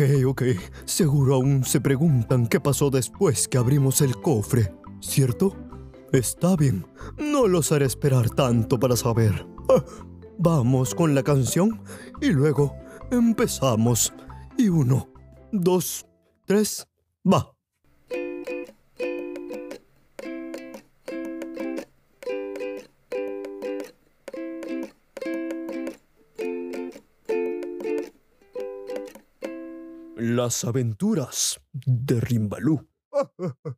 Ok, ok. Seguro aún se preguntan qué pasó después que abrimos el cofre, ¿cierto? Está bien, no los haré esperar tanto para saber. Ah, vamos con la canción y luego empezamos. Y uno, dos, tres, va. Las aventuras de Rimbalú.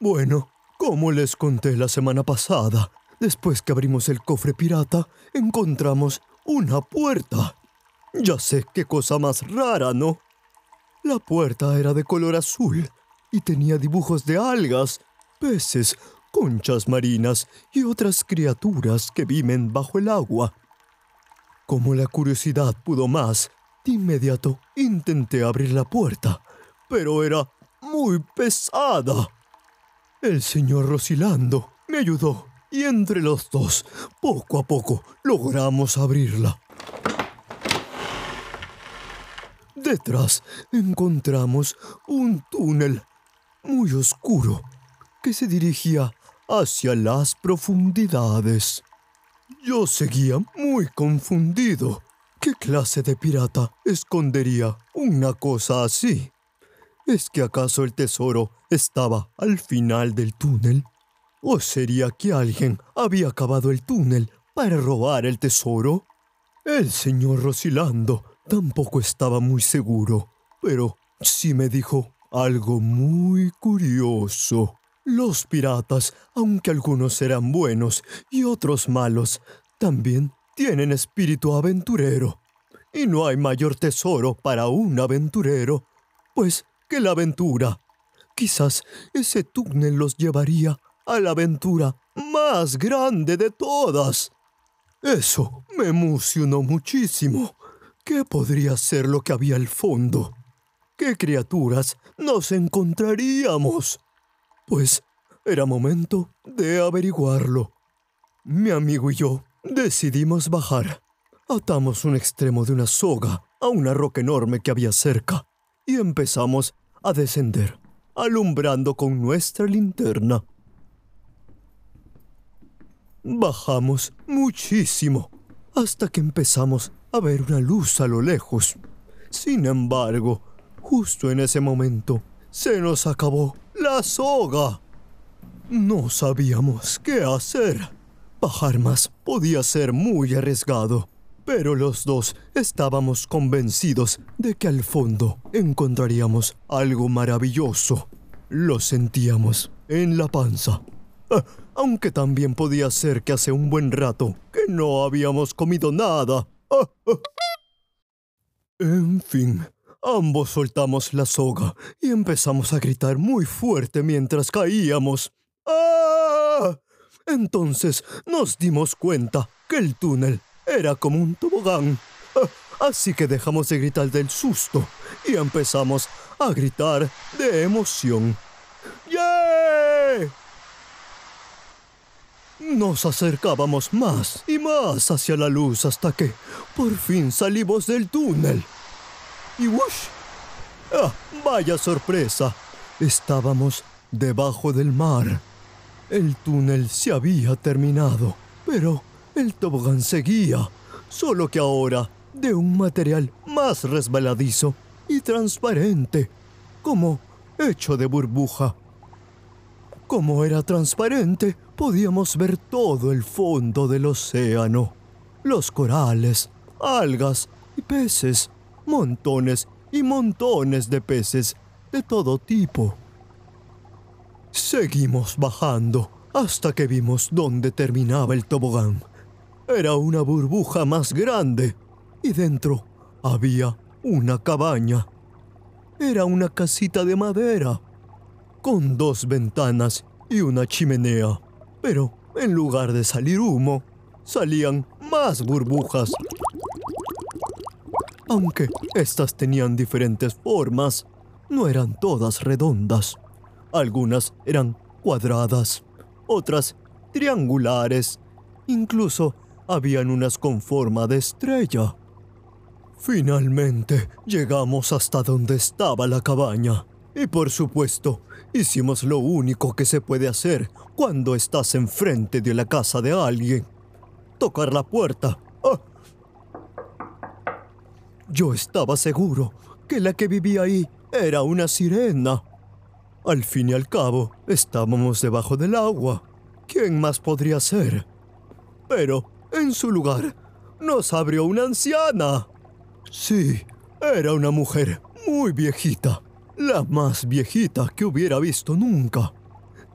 Bueno, como les conté la semana pasada, después que abrimos el cofre pirata, encontramos una puerta. Ya sé qué cosa más rara, ¿no? La puerta era de color azul y tenía dibujos de algas, peces, conchas marinas y otras criaturas que viven bajo el agua. Como la curiosidad pudo más, de inmediato intenté abrir la puerta, pero era muy pesada. El señor Rosilando me ayudó y entre los dos, poco a poco, logramos abrirla. Detrás encontramos un túnel muy oscuro que se dirigía hacia las profundidades. Yo seguía muy confundido ¿Qué clase de pirata escondería una cosa así? ¿Es que acaso el tesoro estaba al final del túnel? ¿O sería que alguien había acabado el túnel para robar el tesoro? El señor Rosilando tampoco estaba muy seguro, pero sí me dijo algo muy curioso. Los piratas, aunque algunos eran buenos y otros malos, también tienen espíritu aventurero. Y no hay mayor tesoro para un aventurero, pues que la aventura. Quizás ese túnel los llevaría a la aventura más grande de todas. Eso me emocionó muchísimo. ¿Qué podría ser lo que había al fondo? ¿Qué criaturas nos encontraríamos? Pues era momento de averiguarlo. Mi amigo y yo Decidimos bajar. Atamos un extremo de una soga a una roca enorme que había cerca y empezamos a descender, alumbrando con nuestra linterna. Bajamos muchísimo hasta que empezamos a ver una luz a lo lejos. Sin embargo, justo en ese momento, se nos acabó la soga. No sabíamos qué hacer. Bajar más podía ser muy arriesgado, pero los dos estábamos convencidos de que al fondo encontraríamos algo maravilloso. Lo sentíamos en la panza. Ah, aunque también podía ser que hace un buen rato que no habíamos comido nada. Ah, ah. En fin, ambos soltamos la soga y empezamos a gritar muy fuerte mientras caíamos. ¡Ah! Entonces nos dimos cuenta que el túnel era como un tobogán. Ah, así que dejamos de gritar del susto y empezamos a gritar de emoción. ¡Yeah! Nos acercábamos más y más hacia la luz hasta que por fin salimos del túnel. Y ¡wush! ¡Ah! ¡Vaya sorpresa! Estábamos debajo del mar. El túnel se había terminado, pero el tobogán seguía, solo que ahora de un material más resbaladizo y transparente, como hecho de burbuja. Como era transparente, podíamos ver todo el fondo del océano, los corales, algas y peces, montones y montones de peces de todo tipo. Seguimos bajando hasta que vimos dónde terminaba el tobogán. Era una burbuja más grande y dentro había una cabaña. Era una casita de madera, con dos ventanas y una chimenea. Pero en lugar de salir humo, salían más burbujas. Aunque estas tenían diferentes formas, no eran todas redondas. Algunas eran cuadradas, otras triangulares, incluso habían unas con forma de estrella. Finalmente llegamos hasta donde estaba la cabaña. Y por supuesto, hicimos lo único que se puede hacer cuando estás enfrente de la casa de alguien. Tocar la puerta. ¡Ah! Yo estaba seguro que la que vivía ahí era una sirena. Al fin y al cabo, estábamos debajo del agua. ¿Quién más podría ser? Pero, en su lugar, nos abrió una anciana. Sí, era una mujer muy viejita, la más viejita que hubiera visto nunca.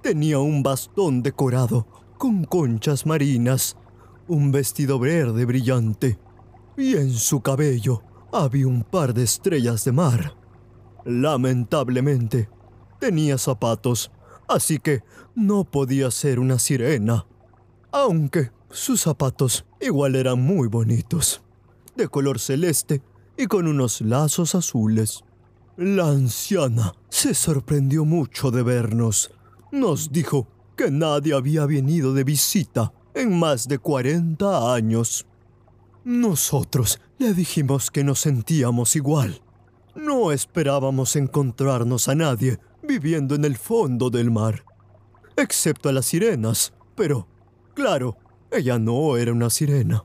Tenía un bastón decorado con conchas marinas, un vestido verde brillante, y en su cabello había un par de estrellas de mar. Lamentablemente, tenía zapatos, así que no podía ser una sirena, aunque sus zapatos igual eran muy bonitos de color celeste y con unos lazos azules. La anciana se sorprendió mucho de vernos. Nos dijo que nadie había venido de visita en más de 40 años. Nosotros le dijimos que nos sentíamos igual. No esperábamos encontrarnos a nadie viviendo en el fondo del mar, excepto a las sirenas, pero, claro, ella no era una sirena.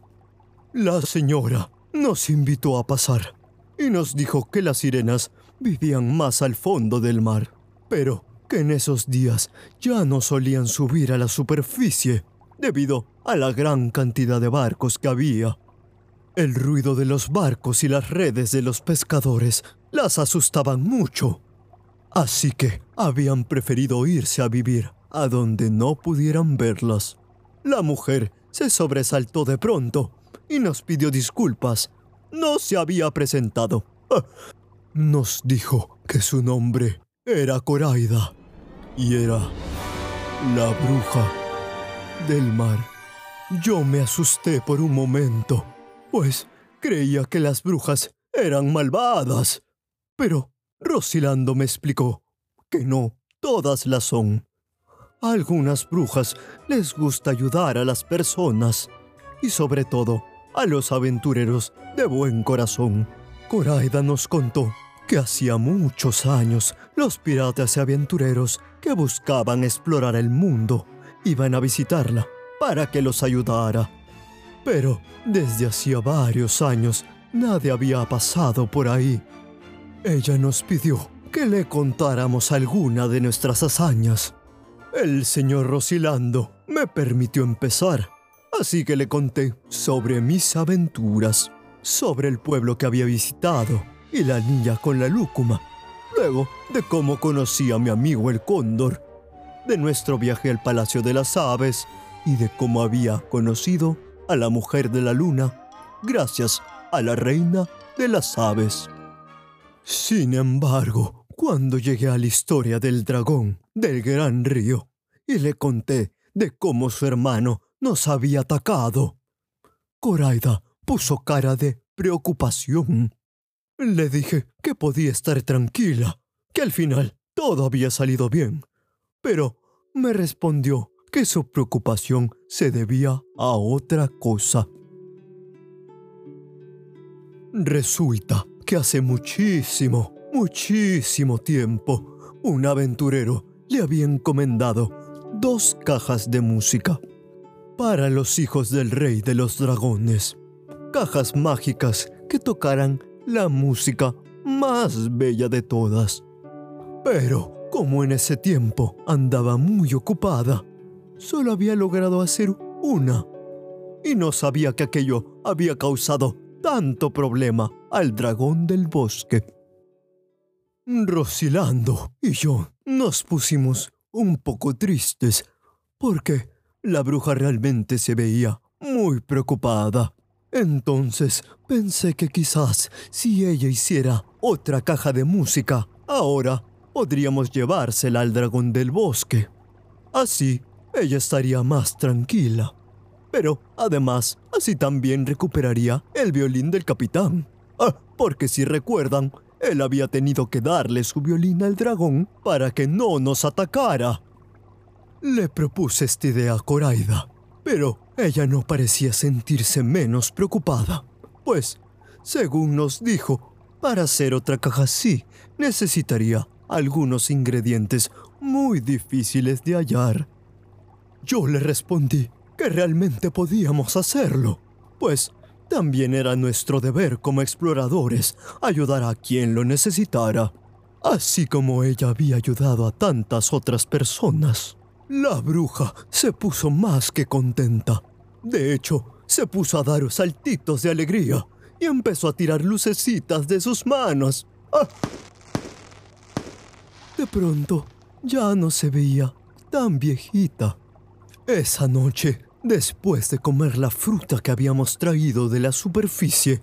La señora nos invitó a pasar y nos dijo que las sirenas vivían más al fondo del mar, pero que en esos días ya no solían subir a la superficie debido a la gran cantidad de barcos que había. El ruido de los barcos y las redes de los pescadores las asustaban mucho, así que habían preferido irse a vivir a donde no pudieran verlas. La mujer se sobresaltó de pronto y nos pidió disculpas. No se había presentado. Ah, nos dijo que su nombre era Coraida y era la bruja del mar. Yo me asusté por un momento, pues creía que las brujas eran malvadas. Pero Rosilando me explicó que no todas las son. A algunas brujas les gusta ayudar a las personas y sobre todo a los aventureros de buen corazón. Coraida nos contó que hacía muchos años los piratas y aventureros que buscaban explorar el mundo iban a visitarla para que los ayudara. Pero desde hacía varios años nadie había pasado por ahí. Ella nos pidió que le contáramos alguna de nuestras hazañas. El señor Rosilando me permitió empezar Así que le conté sobre mis aventuras, sobre el pueblo que había visitado y la niña con la lúcuma. Luego de cómo conocí a mi amigo el cóndor, de nuestro viaje al Palacio de las Aves y de cómo había conocido a la mujer de la luna gracias a la reina de las aves. Sin embargo, cuando llegué a la historia del dragón del gran río y le conté de cómo su hermano nos había atacado. Coraida puso cara de preocupación. Le dije que podía estar tranquila, que al final todo había salido bien, pero me respondió que su preocupación se debía a otra cosa. Resulta que hace muchísimo, muchísimo tiempo, un aventurero le había encomendado dos cajas de música para los hijos del rey de los dragones. Cajas mágicas que tocaran la música más bella de todas. Pero, como en ese tiempo andaba muy ocupada, solo había logrado hacer una. Y no sabía que aquello había causado tanto problema al dragón del bosque. Rosilando y yo nos pusimos un poco tristes porque la bruja realmente se veía muy preocupada. Entonces pensé que quizás si ella hiciera otra caja de música, ahora podríamos llevársela al dragón del bosque. Así, ella estaría más tranquila. Pero, además, así también recuperaría el violín del capitán. Ah, porque si recuerdan, él había tenido que darle su violín al dragón para que no nos atacara. Le propuse esta idea a Coraida, pero ella no parecía sentirse menos preocupada, pues Según nos dijo, para hacer otra caja así necesitaría algunos ingredientes muy difíciles de hallar. Yo le respondí que realmente podíamos hacerlo, pues también era nuestro deber como exploradores ayudar a quien lo necesitara, así como ella había ayudado a tantas otras personas. La bruja se puso más que contenta. De hecho, se puso a dar saltitos de alegría y empezó a tirar lucecitas de sus manos. ¡Ah! De pronto, ya no se veía tan viejita. Esa noche, después de comer la fruta que habíamos traído de la superficie,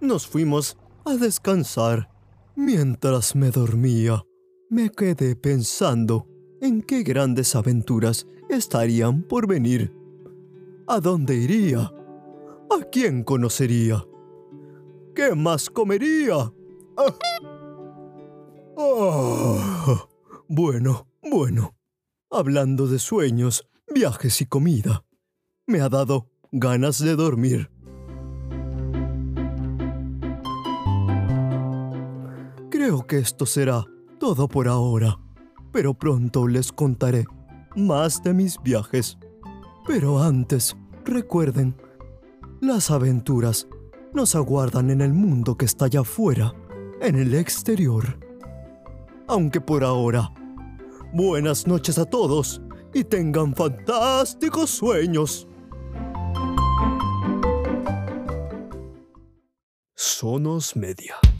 nos fuimos a descansar. Mientras me dormía, me quedé pensando en qué grandes aventuras estarían por venir. ¿A dónde iría? ¿A quién conocería? ¿Qué más comería? Ah. Ah. Bueno, bueno. Hablando de sueños, viajes y comida, me ha dado ganas de dormir. Creo que esto será todo por ahora, pero pronto les contaré más de mis viajes. Pero antes, recuerden, las aventuras nos aguardan en el mundo que está allá afuera, en el exterior. Aunque por ahora, buenas noches a todos y tengan fantásticos sueños. Sonos Media.